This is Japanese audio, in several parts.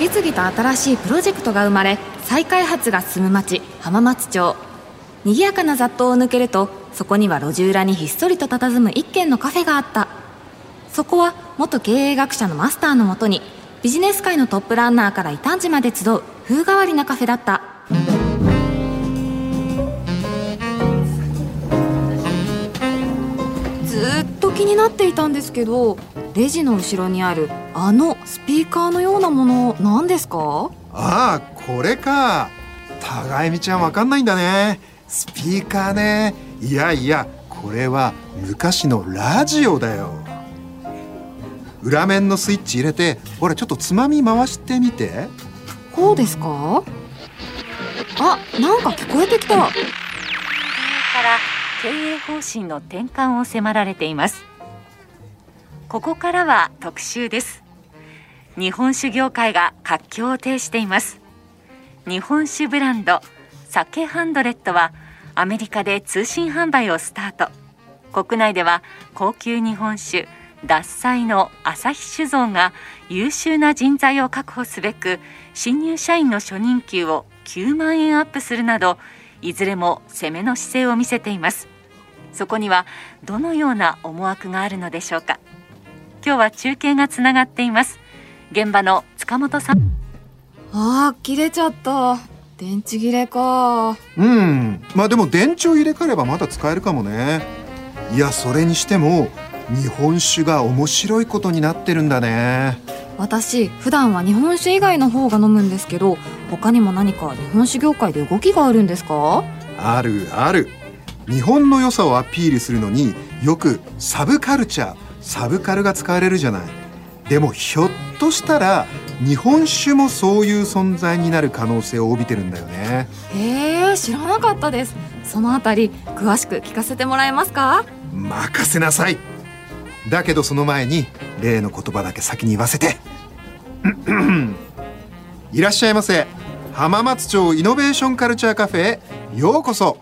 次々と新しいプロジェクトが生まれ再開発が進む町浜松町。賑やかな雑踏を抜けるとそこには路地裏にひっそりと佇む一軒のカフェがあった。そこは元経営学者のマスターのもとにビジネス界のトップランナーから異端児まで集う風変わりなカフェだった。ずっと気になっていたんですけどレジの後ろにあるあのスピーカーのようなもの何ですか？ああこれか。互いみちゃんわかんないんだね。スピーカーね。いやいやこれは昔のラジオだよ。裏面のスイッチ入れてほらちょっとつまみ回してみて。こうですか？あなんか聞こえてきた経営方針の転換を迫られています。ここからは特集です。日本酒業界が活況を呈しています。日本酒ブランド酒ハンドレットはアメリカで通信販売をスタート。国内では高級日本酒獺祭の朝日酒造が優秀な人材を確保すべく新入社員の初任給を9万円アップするなどいずれも攻めの姿勢を見せています。そこにはどのような思惑があるのでしょうか。今日は中継がつながっています。現場の塚本さん。あー切れちゃった。電池切れか。うん。まあでも電池を入れ替えればまだ使えるかもね。いやそれにしても日本酒が面白いことになってるんだね。私普段は日本酒以外の方が飲むんですけど他にも何か日本酒業界で動きがあるんですか？あるある日本の良さをアピールするのによくサブカルチャーサブカルが使われるじゃない。でもひょっとしたら日本酒もそういう存在になる可能性を帯びてるんだよね。へえ知らなかったです。そのあたり詳しく聞かせてもらえますか？任せなさい。だけどその前に例の言葉だけ先に言わせて。いらっしゃいませ。浜松町イノベーションカルチャーカフェへようこそ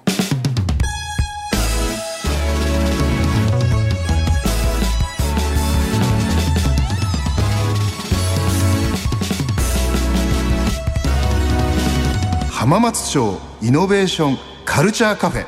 浜松町イノベーションカルチャーカフェ。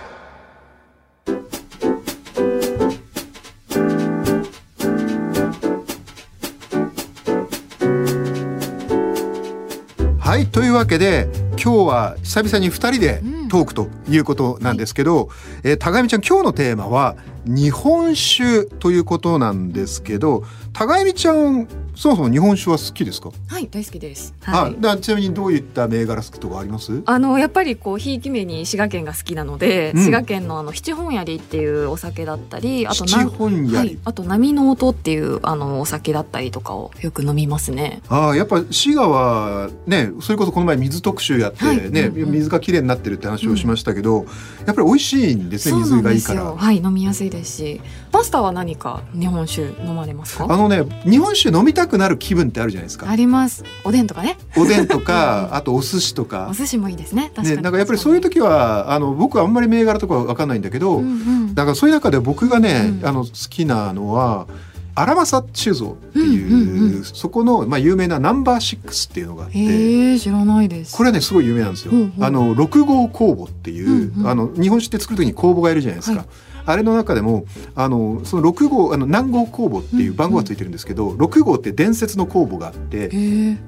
はいというわけで今日は久々に2人でトークということなんですけど、えー高見ちゃん今日のテーマは日本酒ということなんですけど高見ちゃんそもそも日本酒は好きですか、はい大好きです。あだちなみにどういった銘柄好きとかあります？あのやっぱりこうひいき目に滋賀県が好きなので、うん。滋賀県のあの七本槍っていうお酒だったりあと七本槍。はい、あと波の音っていうあのお酒だったりとかをよく飲みますね。ああやっぱ滋賀はねそれこそこの前水特集やってはい。ね、うんうん。水がきれいになってるって話をしましたけど、やっぱり美味しいんですねそうなんです水がいいから。よはい飲みやすいですし。パスタは何か日本酒飲まれますか？あのね日本酒飲みたくなる気分ってあるじゃないですか。あります。おでんとかね。おでんとかあとお寿司とか。お寿司もいいですね。ね、に。なんかやっぱりそういう時はあの僕はあんまり銘柄とかわかんないんだけど、うんうん。だからそういう中で僕がね、うん。あの好きなのは荒政酒造っていう,、うんうんうん。そこの、まあ、有名なナンバーシックスっていうのがあって。へえ知らないです。これはねすごい有名なんですよ。うんう。んあの六号酵母っていう、うんうん。あの日本酒って作る時に酵母がいるじゃないですか。はいあれの中でもあのその六号あの南号酵母っていう番号がついてるんですけど、六号って伝説の酵母があって、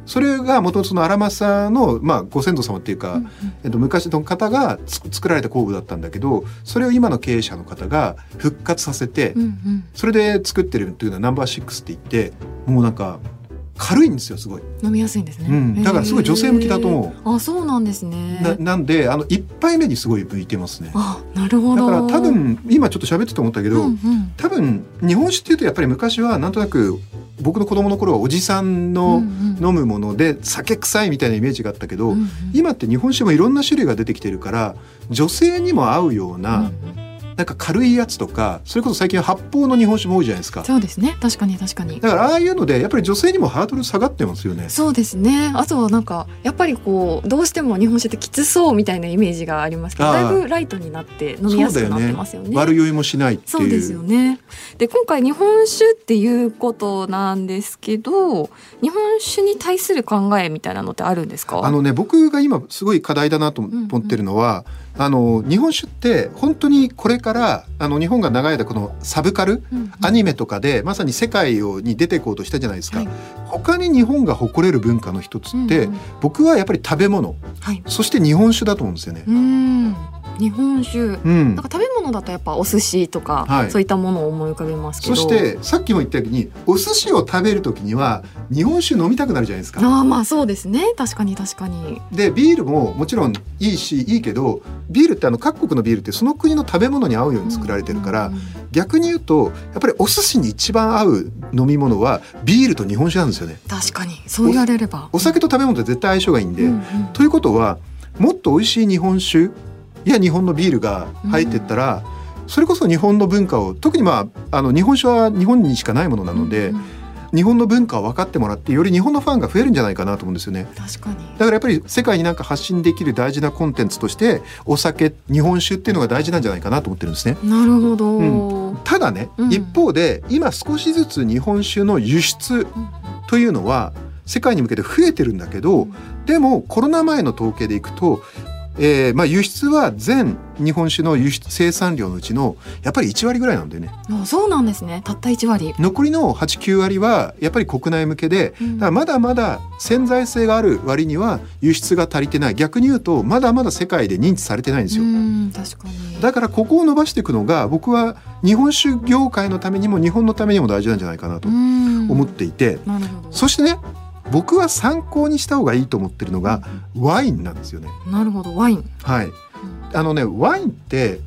それが元々その荒政のまあご先祖様っていうか、うんうん。えっと、昔の方がつ作られた酵母だったんだけどそれを今の経営者の方が復活させて、うんうん。それで作ってるっていうのはナンバーシックスって言ってもうなんか軽いんですよすごい。飲みやすいんですね、うん。だからすごい女性向きだと思う。あそうなんですね。ななんであの一杯目にすごい向いてますね。あなるほど。だから多分今ちょっと喋ってて思ったけど、うんうん。多分日本酒っていうとやっぱり昔はなんとなく僕の子供の頃はおじさんの飲むもので酒臭いみたいなイメージがあったけど、うんうん。今って日本酒もいろんな種類が出てきてるから女性にも合うような、うんうんなんか軽いやつとかそれこそ最近は発泡の日本酒も多いじゃないですか。そうですね。確かに確かに。だからああいうのでやっぱり女性にもハードル下がってますよね。そうですね。あとはなんかやっぱりこうどうしても日本酒ってきつそうみたいなイメージがありますけどだいぶライトになって飲みやすくなってますよね。悪酔いもしないっていう。そうですよね。で今回日本酒っていうことなんですけど日本酒に対する考えみたいなのってあるんですか？あのね僕が今すごい課題だなと思ってるのは、あの日本酒って本当にこれからあの日本が長い間このサブカル、うんうんアニメとかでまさに世界をに出ていこうとしたじゃないですか、はい他に日本が誇れる文化の一つって、うんうん僕はやっぱり食べ物はいそして日本酒だと思うんですよねう。ん日本酒。うん。なんか食べ物だとやっぱお寿司とか、はい。そういったものを思い浮かべますけど。そしてさっきも言ったようにお寿司を食べる時には日本酒飲みたくなるじゃないですか。ああまあそうですね。確かに確かに。でビールももちろんいいしいいけどビールってあの各国のビールってその国の食べ物に合うように作られてるから、うんうん逆に言うとやっぱりお寿司に一番合う飲み物はビールと日本酒なんですよね。確かに。そう言われれば。お酒と食べ物って絶対相性がいいんで、うんうん。ということはもっと美味しい日本酒や日本のビールが入ってったら、それこそ日本の文化を特にまああの日本酒は日本にしかないものなので、日本の文化を分かってもらってより日本のファンが増えるんじゃないかなと思うんですよね。確かに。だからやっぱり世界になんか発信できる大事なコンテンツとしてお酒日本酒っていうのが大事なんじゃないかなと思ってるんですね。なるほど、うん。ただね、うん。一方で今少しずつ日本酒の輸出というのは世界に向けて増えてるんだけど、でもコロナ前の統計でいくと、えーまあ、輸出は全日本酒の輸出生産量のうちのやっぱり1割ぐらいなんだよね。あそうなんですね。たった1割。残りの89割はやっぱり国内向けでうん。だまだまだ潜在性がある割には輸出が足りてない。逆に言うとまだまだ世界で認知されてないんですよ。うん確かに。だからここを伸ばしていくのが僕は日本酒業界のためにも日本のためにも大事なんじゃないかなとうん。思っていて、なるほど。そしてね僕は参考にした方がいいと思ってるのがワインなんですよね。なるほどワインはい、あのねワインって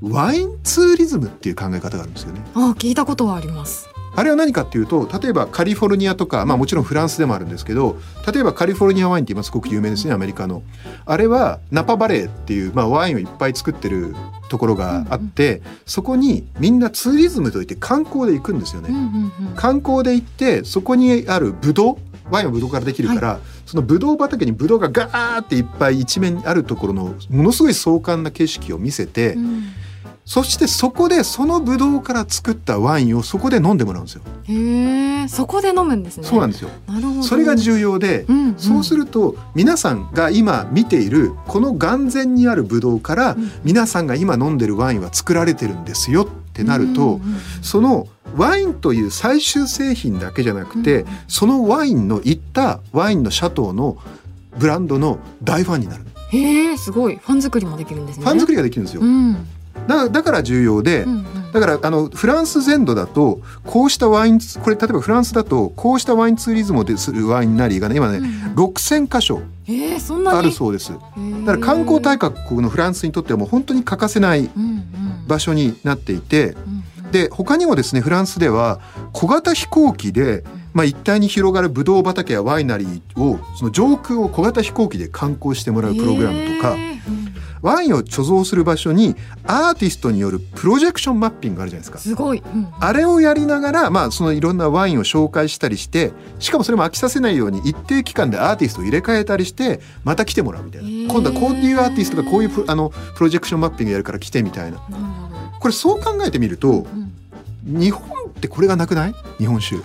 ワインツーリズムっていう考え方があるんですよね。あ聞いたことはありますあれは何かっていうと例えばカリフォルニアとか、まあ、もちろんフランスでもあるんですけど例えばカリフォルニアワインって今すごく有名ですねアメリカの。あれはナパバレーっていう、まあ、ワインをいっぱい作ってるところがあって、そこにみんなツーリズムといって観光で行くんですよね。うんうんうん観光で行ってそこにあるブドウワインはブドウからできるから、そのブドウ畑にブドウがガーっていっぱい一面にあるところのものすごい壮観な景色を見せて、うん。そしてそこでそのブドウから作ったワインをそこで飲んでもらうんですよ。へえそこで飲むんですね。そうなんですよ。なるほど。それが重要で、うんうん。そうすると皆さんが今見ているこの眼前にあるブドウからうん。皆さんが今飲んでるワインは作られてるんですよってなると、そのワインという最終製品だけじゃなくて、うんそのワインのいったワインのシャトーのブランドの大ファンになる、へえすごい。ファン作りもできるんですね。ファン作りができるんですよ、うん。だだから重要で、うんうん。だからあのフランス全土だとこうしたワインこれ例えばフランスだとこうしたワインツーリズムをでするワインナリーがね今ね、うん6,000箇所あるそうです。だから観光大国のフランスにとってはもう本当に欠かせないうんうん場所になっていてで他にもですねフランスでは小型飛行機で、まあ、一帯に広がるブドウ畑やワイナリーをその上空を小型飛行機で観光してもらうプログラムとか、へー。うんワインを貯蔵する場所にアーティストによるプロジェクションマッピングがあるじゃないですか。すごい、うん。あれをやりながら、まあ、そのいろんなワインを紹介したりしてしかもそれも飽きさせないように一定期間でアーティストを入れ替えたりしてまた来てもらうみたいな、今度はこういうアーティストがこういうプあのプロジェクションマッピングやるから来てみたいな。これそう考えてみるとうん。日本ってこれがなくない？日本酒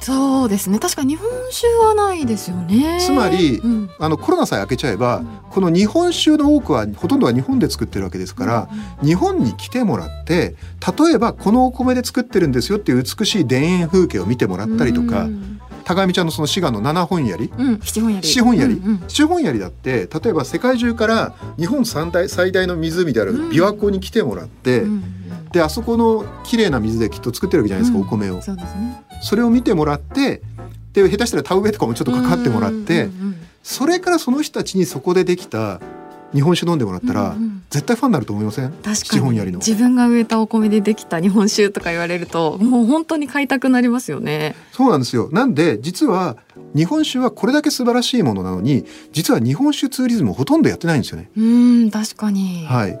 そうですね。確かに日本酒はないですよね。つまりうん。あのコロナさえ明けちゃえば、うん。この日本酒の多くはほとんどは日本で作ってるわけですから、日本に来てもらって例えばこのお米で作ってるんですよっていう美しい田園風景を見てもらったりとか、うん。高見ちゃんのその滋賀の七本槍。うん、七本槍。七本槍、うんうん。七本槍だって例えば世界中から日本三大最大の湖であるうん。琵琶湖に来てもらって、うん。であそこの綺麗な水できっと作ってるわけじゃないですか、うん。お米を。そうですねそれを見てもらってで下手したら田植えとかもちょっと関わってもらって、うんうんうんそれからその人たちにそこでできた日本酒飲んでもらったら、うんうん絶対ファンになると思いません？確かに。七本槍の。自分が植えたお米でできた日本酒とか言われるともう本当に買いたくなりますよね。そうなんですよ。なんで実は日本酒はこれだけ素晴らしいものなのに実は日本酒ツーリズムをほとんどやってないんですよね。うん確かに、はい、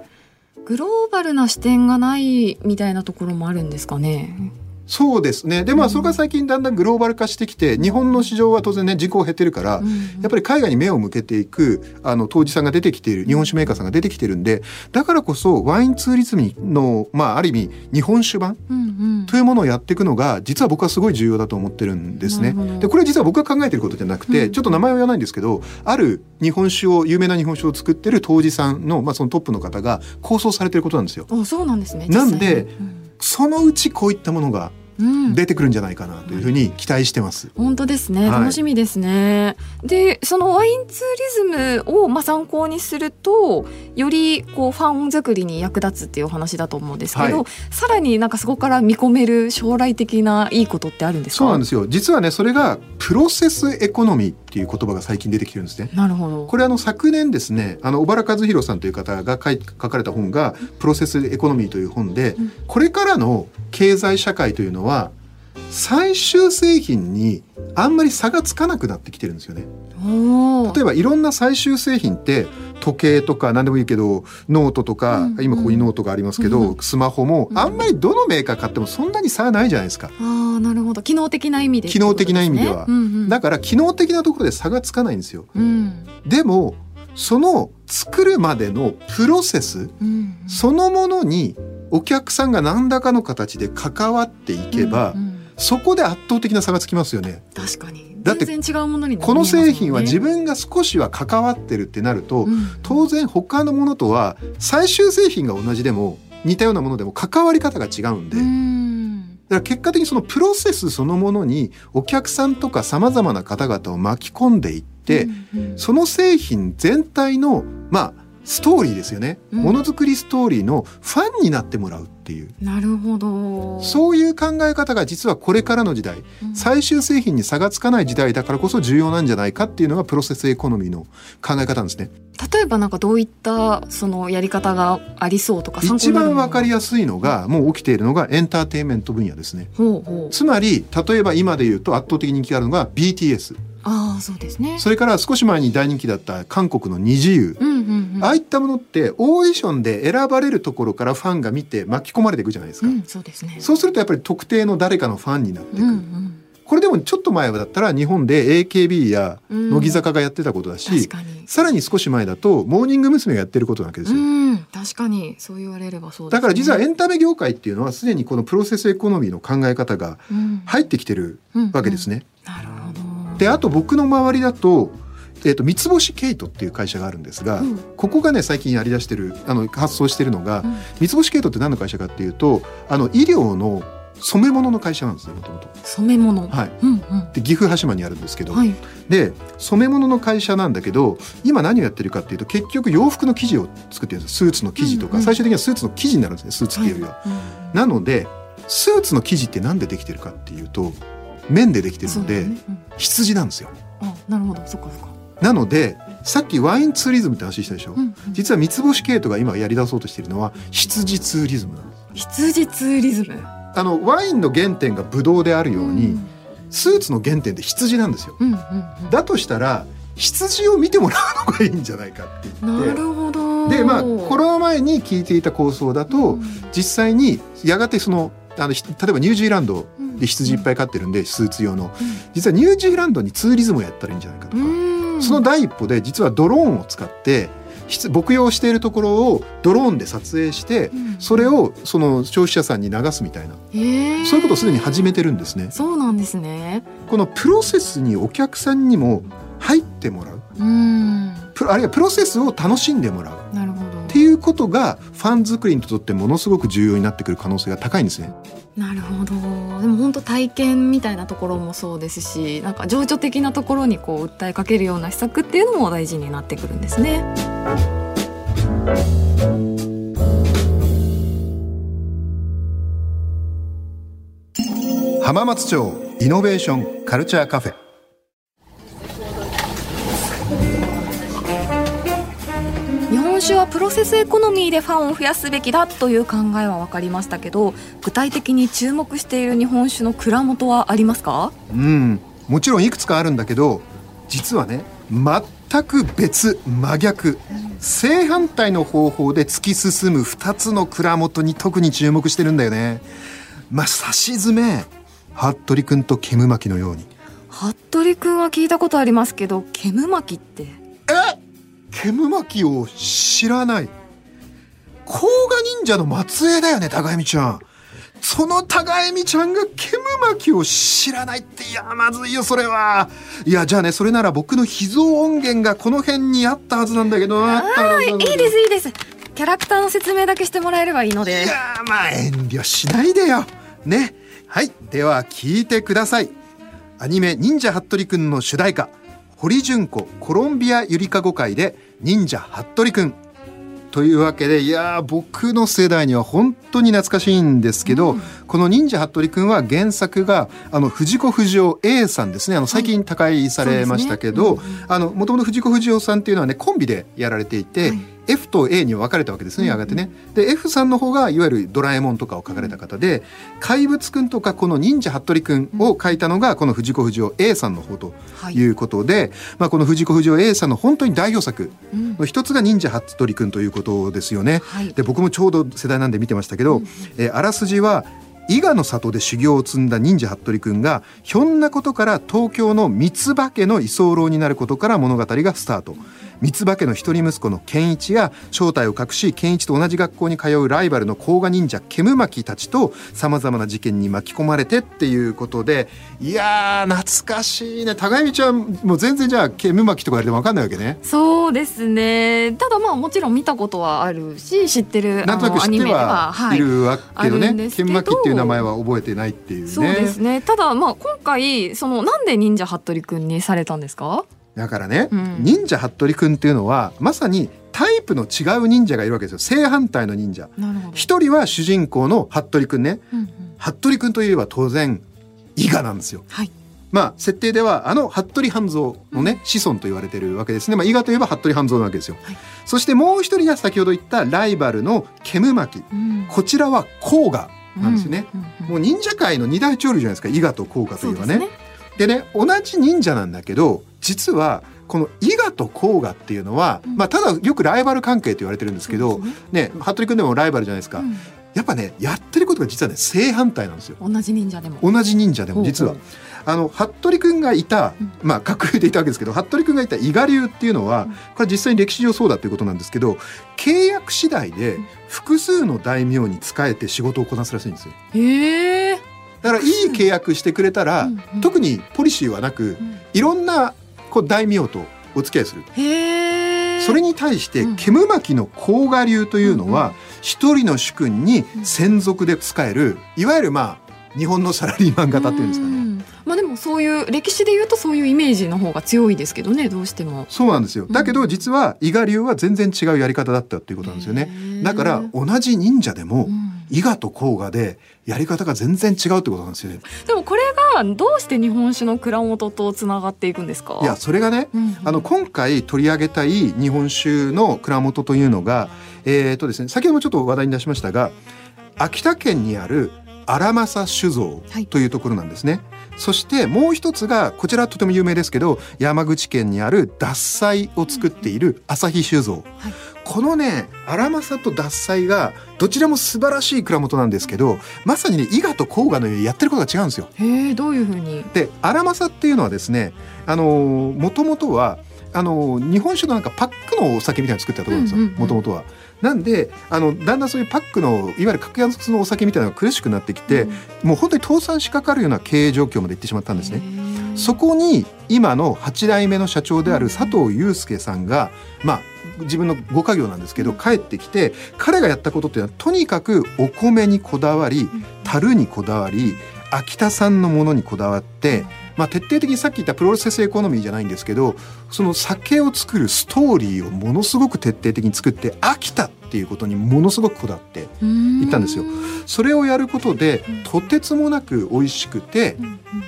グローバルな視点がないみたいなところもあるんですかね。そうですね。で、まあ、それが最近だんだんグローバル化してきて、日本の市場は当然ね、人口減ってるから、やっぱり海外に目を向けていく、あの、当事さんが出てきている、日本酒メーカーさんが出てきてるんで、だからこそ、ワインツーリズムの、まあ、ある意味、日本酒版というものをやっていくのが、実は僕はすごい重要だと思ってるんですね。で、これ実は僕が考えてることじゃなくて、ちょっと名前は言わないんですけど、ある日本酒を、有名な日本酒を作ってる当事さんの、まあ、そのトップの方が構想されてることなんですよ。あ、そうなんですね。なんで、そのうちこういったものが出てくるんじゃないかなというふうに期待してます。うん、本当ですね、楽しみですね。で、そのワインツーリズムをまあ参考にすると、よりこうファン作りに役立つっていうお話だと思うんですけど、はい、さらになんかそこから見込める将来的ないいことってあるんですか？そうなんですよ。実はね、それがプロセスエコノミーっていう言葉が最近出てきてるんですね。なるほど。これあの昨年ですね、あの小原和弘さんという方が書かれた本がプロセスエコノミーという本で、うん、これからの経済社会というのは最終製品にあんまり差がつかなくなってきてるんですよね。例えばいろんな最終製品って時計とか何でもいいけどノートとか、うんうん、今ここにノートがありますけど、うん、スマホもあんまりどのメーカー買ってもそんなに差はないじゃないですか。あなるほど。機能的な意味で、ね、機能的な意味では、うんうん、だから機能的なところで差がつかないんですよ。うん、でもその作るまでのプロセス、うんうん、そのものにお客さんが何らかの形で関わっていけば、うんうんそこで圧倒的な差がつきますよね。確かに。だって全然違うものに、ね、この製品は自分が少しは関わってるってなると、うん、当然他のものとは最終製品が同じでも似たようなものでも関わり方が違うんで。うんだから結果的にそのプロセスそのものにお客さんとかさまざまな方々を巻き込んでいって、うんうん、その製品全体のまあストーリーですよね、ものづくりストーリーのファンになってもらうっていう。なるほど。そういう考え方が実はこれからの時代、うん、最終製品に差がつかない時代だからこそ重要なんじゃないかっていうのがプロセスエコノミーの考え方なんですね。例えばなんかどういったそのやり方がありそうとか一番わかりやすいのがもう起きているのがエンターテインメント分野ですね。ほうほう。つまり例えば今で言うと圧倒的人気があるのが BTS あそうですね。それから少し前に大人気だった韓国の二次優、うんうんうん、ああいったものってオーディションで選ばれるところからファンが見て巻き込まれていくじゃないですか、うん、そうですね。そうするとやっぱり特定の誰かのファンになっていく、うんうんこれでもちょっと前だったら日本で AKB や乃木坂がやってたことだし、うん、さらに少し前だとモーニング娘。がやってることなわけですよ。うん、確かにそう言われればそう、ね、だから実はエンタメ業界っていうのはすでにこのプロセスエコノミーの考え方が入ってきてるわけですね。うんうん、なるほどであと僕の周りだとえーと、三つ星ケイトっていう会社があるんですが、うん、ここがね最近やりだしてるあの発送してるのが、うん、三つ星ケイトって何の会社かっていうとあの医療の染め物の会社なんですねもともと染め物。はい、うんうん、で岐阜羽島にあるんですけど、はい、で染め物の会社なんだけど今何をやってるかっていうと結局洋服の生地を作ってるんですスーツの生地とか、うんうん、最終的にはスーツの生地になるんですねスーツっていうよりは、はい。うん、なのでスーツの生地って何でできてるかっていうと綿でできてるので、ね。うん、羊なんですよ。あなるほど。そっかそっか。なのでさっきワインツーリズムって話したでしょ、うん。うん、実は三つ星系統が今やり出そうとしているのは羊ツーリズムなんです。羊ツーリズム？あのワインの原点がブドウであるように、うん、スーツの原点って羊なんですよ、うんうんうん、だとしたら羊を見てもらうのがいいんじゃないかって言ってなるほど。でまあコロナ前に聞いていた構想だと、うん、実際にやがてそのあの例えばニュージーランドで羊いっぱい飼ってるんでスーツ用の。実はニュージーランドにツーリズムをやったらいいんじゃないかとか。その第一歩で実はドローンを使って牧羊しているところをドローンで撮影して、それをその消費者さんに流すみたいな、そういうことをすでに始めてるんですね。そうなんですね。このプロセスにお客さんにも入ってもらう。うん。あるいはプロセスを楽しんでもらう。なるほど。っていうことがファン作りにとってものすごく重要になってくる可能性が高いんですね。なるほどでも本当体験みたいなところもそうですしなんか情緒的なところにこう訴えかけるような施策っていうのも大事になってくるんですね。浜松町イノベーションカルチャーカフェ酒はプロセスエコノミーでファンを増やすべきだという考えは分かりましたけど具体的に注目している日本酒の蔵元はありますか？うんもちろんいくつかあるんだけど実はね全く別真逆、うん正反対の方法で突き進む2つの蔵元に特に注目してるんだよね。まあ差し詰め服部君と煙巻のように。服部君は聞いたことありますけど煙巻って？え？煙巻を知らない。甲賀忍者の末裔だよね高井美ちゃん。その高井美ちゃんが煙巻を知らないっていやまずいよそれは。いやじゃあねそれなら僕の秘蔵音源がこの辺にあったはずなんだけどああいいですいいです。キャラクターの説明だけしてもらえればいいので。いやまあ遠慮しないでよ。ね。はい。では聞いてください。アニメ「忍者ハットリくん」の主題歌。堀純子コロンビアゆりかご会で忍者ハットリくんというわけでいや僕の世代には本当に懐かしいんですけど、うん、この忍者服部くんは原作があの藤子不二雄 A さんですね。あの最近他界されましたけど、もともと藤子不二雄さんっていうのはねコンビでやられていて、はい F と A に分かれたわけですねやがてね。で F さんの方がいわゆるドラえもんとかを書かれた方で怪物くんとかこの忍者服部くんを書いたのがこの藤子不二雄 A さんの方とい。うことで、はい、まあ、この藤子不二雄 A さんの本当に代表作の一つが忍者服部くんということですよね。はい、で僕もちょうど世代なんで見てましたけど、うん、えあらすじは伊賀の里で修行を積んだ忍者服部くんがひょんなことから東京の三つ葉家の居候になることから物語がスタート。三葉家の一人息子の健一や正体を隠し健一と同じ学校に通うライバルの甲賀忍者煙巻たちとさまざまな事件に巻き込まれてっていうことでいやー懐かしいね。互い道はもう全然じゃあ煙巻とかやれても分かんないわけね。そうですね。ただまあもちろん見たことはあるし知ってるなんとなく知ってはい。るわけどね、はい、煙巻っていう名前は覚えてないっていうね。そうですね。ただまあ今回そのなんで忍者服部くんにされたんですか？だからね、うん、忍者服部君っていうのはまさにタイプの違う忍者がいるわけですよ。正反対の忍者。一人は主人公の服部君ね、うんうん、服部君といえば当然伊賀なんですよ、はい、まあ設定ではあの服部半蔵のね、うん、子孫と言われてるわけですね、まあ、伊賀といえば服部半蔵なわけですよ、はい、そしてもう一人が先ほど言ったライバルの煙巻、うん、こちらは甲賀なんですね、もう忍者界の二大潮流じゃないですか。伊賀と甲賀といえばねでね同じ忍者なんだけど実はこの伊賀と甲賀っていうのは、うん、まあ、ただよくライバル関係と言われてるんですけど、ね。ね、服部君でもライバルじゃないですか、うん、やっぱねやってることが実はね正反対なんですよ。同じ忍者でも。同じ忍者でも実は。あの服部君がいた、まあ架空でいたわけですけど服部君がいた伊賀流っていうのはこれ実際に歴史上そうだっていうことなんですけど契約次第で複数の大名に仕えて仕事をこなすらしいんですよ。へえ。だからいい契約してくれたら、うんうん、特にポリシーはなく、うん、いろんなこう大名とお付き合いするそれに対して煙巻の甲賀流というのは一、人の主君に専属で使えるいわゆるまあ日本のサラリーマン型っていうんですかね。まあでもそういう歴史で言うとそういうイメージの方が強いですけどねどうしても。そうなんですよ。だけど実は伊賀流は全然違うやり方だったっていうことなんですよね。だから同じ忍者でも伊賀と甲賀でやり方が全然違うってことなんですよね。でもこれがどうして日本酒の蔵元とつながっていくんですか？いやそれがね、うんうん、あの今回取り上げたい日本酒の蔵元というのがえっ、ー、とですね先ほどもちょっと話題に出しましたが秋田県にある荒政酒造というところなんですね、はいそしてもう一つがこちらとても有名ですけど山口県にある獺祭を作っている朝日酒造、はい、このね荒政と獺祭がどちらも素晴らしい蔵元なんですけどまさにね伊賀と甲賀のようにやってることが違うんですよ。へどういうふうに？で荒政っていうのはですねあのもともとはあの日本酒のなんかパックのお酒みたいなの作ってたところなんですよもともとは。なんであのだんだんそういうパックのいわゆる格安のお酒みたいなのが苦しくなってきて、うん、もう本当に倒産しかかるような経営状況までいってしまったんですね。そこに今の8代目の社長である佐藤祐介さんが、まあ自分のご家業なんですけど帰ってきて彼がやったことっていうのはとにかくお米にこだわり樽にこだわり秋田産のものにこだわって、まあ、徹底的にさっき言ったプロセスエコノミーじゃないんですけどその酒を作るストーリーをものすごく徹底的に作って秋田っていうことにものすごくこだわっていったんですよ。それをやることでとてつもなく美味しくて、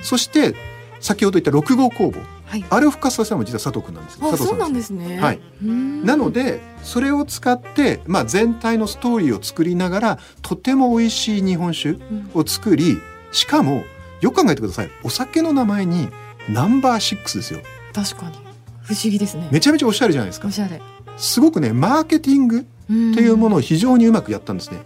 そして先ほど言った6号工房はい、あれを復活させたのも実は佐藤君なんです。あ、そうなんですね。はい。なのでそれを使ってまあ全体のストーリーを作りながらとても美味しい日本酒を作り、しかもよく考えてください。お酒の名前にナンバーシックスですよ。確かに。不思議ですね。めちゃめちゃおしゃれじゃないですか。おしゃれ。すごくねマーケティングっていうものを非常にうまくやったんですね。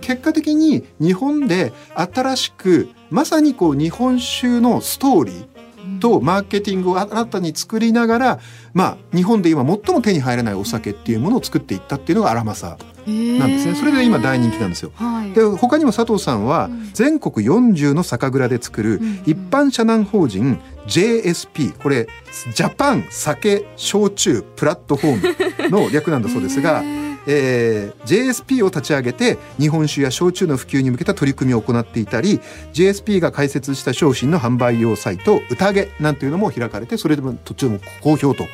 結果的に日本で新しくまさにこう日本酒のストーリーとマーケティングを新たに作りながら、まあ、日本で今最も手に入らないお酒っていうものを作っていったっていうのが荒政なんですね。それで今大人気なんですよ。はい、で他にも佐藤さんは全国40の酒蔵で作る一般社団法人 JSP これジャパン酒焼酎プラットフォームの略なんだそうですが。えー、JSP を立ち上げて日本酒や焼酎の普及に向けた取り組みを行っていたり JSP が開設した商品の販売用サイト宴なんていうのも開かれてそれでも途中も好評と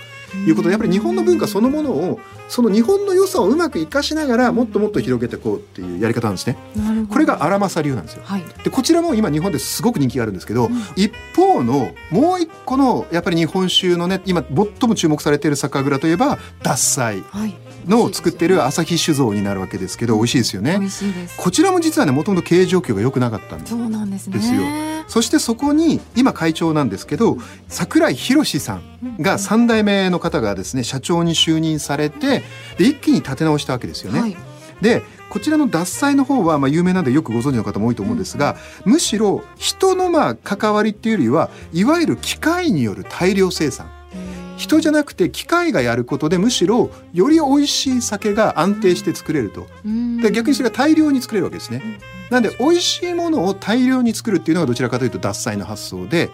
いうことでやっぱり日本の文化そのものをその日本の良さをうまく生かしながらもっともっと広げていこうっていうやり方なんですね。これが荒政流なんですよ。はい、でこちらも今日本ですごく人気があるんですけど、うん、一方のもう一個のやっぱり日本酒のね今最も注目されている酒蔵といえば獺祭。はいの作ってる朝日酒造になるわけですけど美味しいですよね。こちらも実はねもともと経営状況が良くなかったんです。そうなんですよ。そしてそこに今会長なんですけど櫻井宏さんが3代目の方がですね社長に就任されてで一気に立て直したわけですよね。はい、でこちらの獺祭の方はまあ有名なんでよくご存知の方も多いと思うんですが、むしろ人のまあ関わりっていうよりはいわゆる機械による大量生産人じゃなくて機械がやることでむしろより美味しい酒が安定して作れるとで逆にそれが大量に作れるわけですね。なんで美味しいものを大量に作るっていうのがどちらかというと獺祭の発想で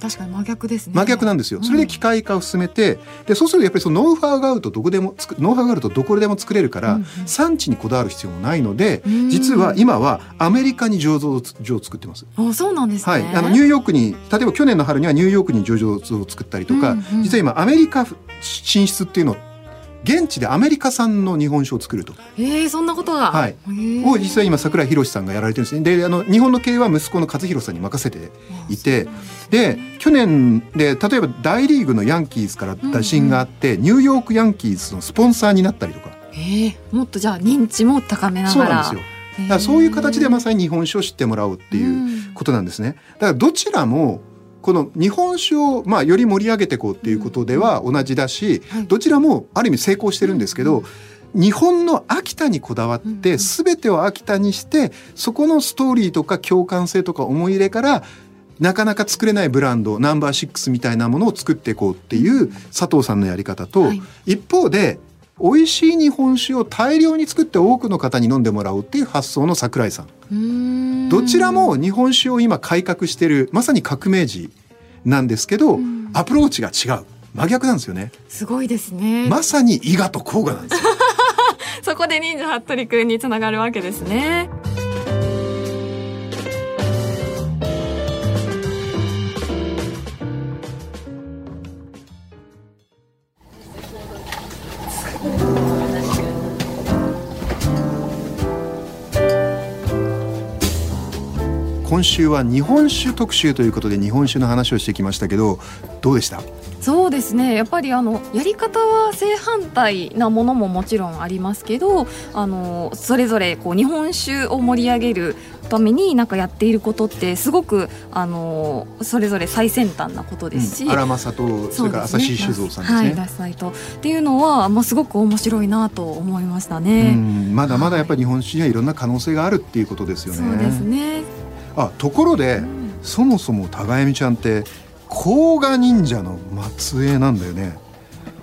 確かに真逆ですね。真逆なんですよ。それで機械化を進めてでそうするとやっぱりそのノウハウがあるとどこでもノウハウがあるとどこでも作れるから、うんうん、産地にこだわる必要もないので実は今はアメリカに醸造所を作ってます。あそうなんです、ね、はい。あのニューヨークに例えば去年の春にはニューヨークに醸造所を作ったりとか、うんうん、実は今アメリカ進出っていうのを現地でアメリカ産の日本酒を作ると。えー、そんなことが？はい。を実際今桜井宏さんがやられてるんですね。で、あの日本の経営は息子の和弘さんに任せていて、で去年で例えば大リーグのヤンキースから打診があって、うんうん、ニューヨークヤンキースのスポンサーになったりとか。えー、もっとじゃあ認知も高めながら。そうなんですよ。だからそういう形でまさに日本酒を知ってもらおうっていうことなんですね。だからどちらもこの日本酒をまあより盛り上げていこうっていうことでは同じだし、どちらもある意味成功してるんですけど、日本の秋田にこだわって全てを秋田にしてそこのストーリーとか共感性とか思い入れからなかなか作れないブランドナンバーシックスみたいなものを作っていこうっていう佐藤さんのやり方と、一方で美味しい日本酒を大量に作って多くの方に飲んでもらおうっていう発想の桜井さん。どちらも日本酒を今改革してるまさに革命児なんですけどアプローチが違う。真逆なんですよね。すごいですね。まさに伊賀と甲賀なんですよ。そこで忍者服部君につながるわけですね今週は日本酒特集ということで日本酒の話をしてきましたけどどうでした？そうですねやっぱりあのやり方は正反対なものももちろんありますけどあのそれぞれこう日本酒を盛り上げるためになんかやっていることってすごくあのそれぞれ最先端なことですし、うん、荒政とそれから朝日酒造さんですね。はい、ダサイトっていうのはまあすごく面白いなと思いましたね。まだまだやっぱり日本酒にはいろんな可能性があるっていうことですよね。そうですね。あところで、うん、そもそも高恵美ちゃんって甲賀忍者の末裔なんだよね。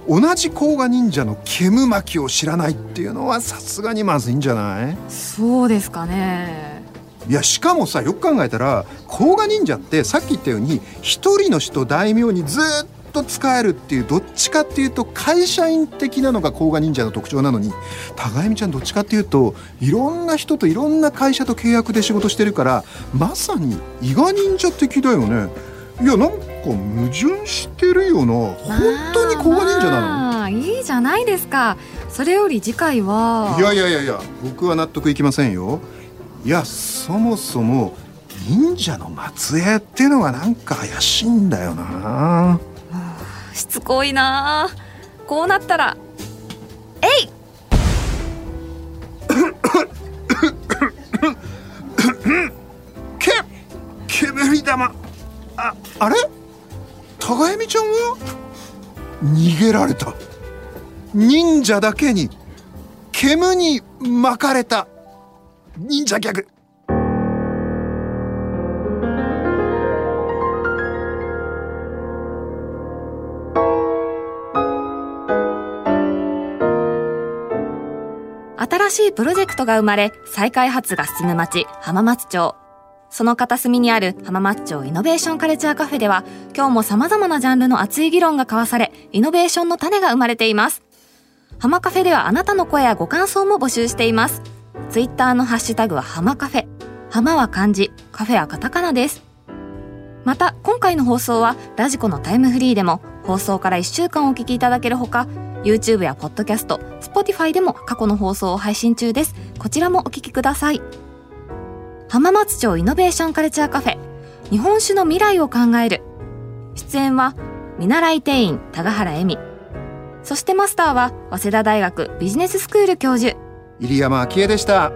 同じ甲賀忍者の煙巻きを知らないっていうのはさすがにまずいんじゃない？そうですかね。いやしかもさよく考えたら甲賀忍者ってさっき言ったように一人の人大名にずっと使えるっていうどっちかっていうと会社員的なのが甲賀忍者の特徴なのに高恵美ちゃんどっちかっていうといろんな人といろんな会社と契約で仕事してるからまさに伊賀忍者的だよね。いやなんか矛盾してるよな本当に甲賀忍者なの。いいじゃないですか。それより次回は。いやいやいやいや僕は納得いきませんよ。いやそもそも忍者の末裔っていうのがなんか怪しいんだよなしつこいな。こうなったらえい！け煙玉。ああれ？高恵美ちゃんは逃げられた。忍者だけに煙に巻かれた。忍者ギャグ。新しいプロジェクトが生まれ再開発が進む町浜松町。その片隅にある浜松町イノベーションカルチャーカフェでは今日も様々なジャンルの熱い議論が交わされイノベーションの種が生まれています。浜カフェではあなたの声やご感想も募集しています。ツイッターのハッシュタグは浜カフェ。浜は漢字カフェはカタカナです。また今回の放送はラジコのタイムフリーでも放送から1週間お聞きいただけるほか YouTube や Podcast、Spotify でも過去の放送を配信中です。こちらもお聞きください。浜松町イノベーションカルチャーカフェ日本酒の未来を考える。出演は見習い店員高原恵美。そしてマスターは早稲田大学ビジネススクール教授。入山昭恵でした。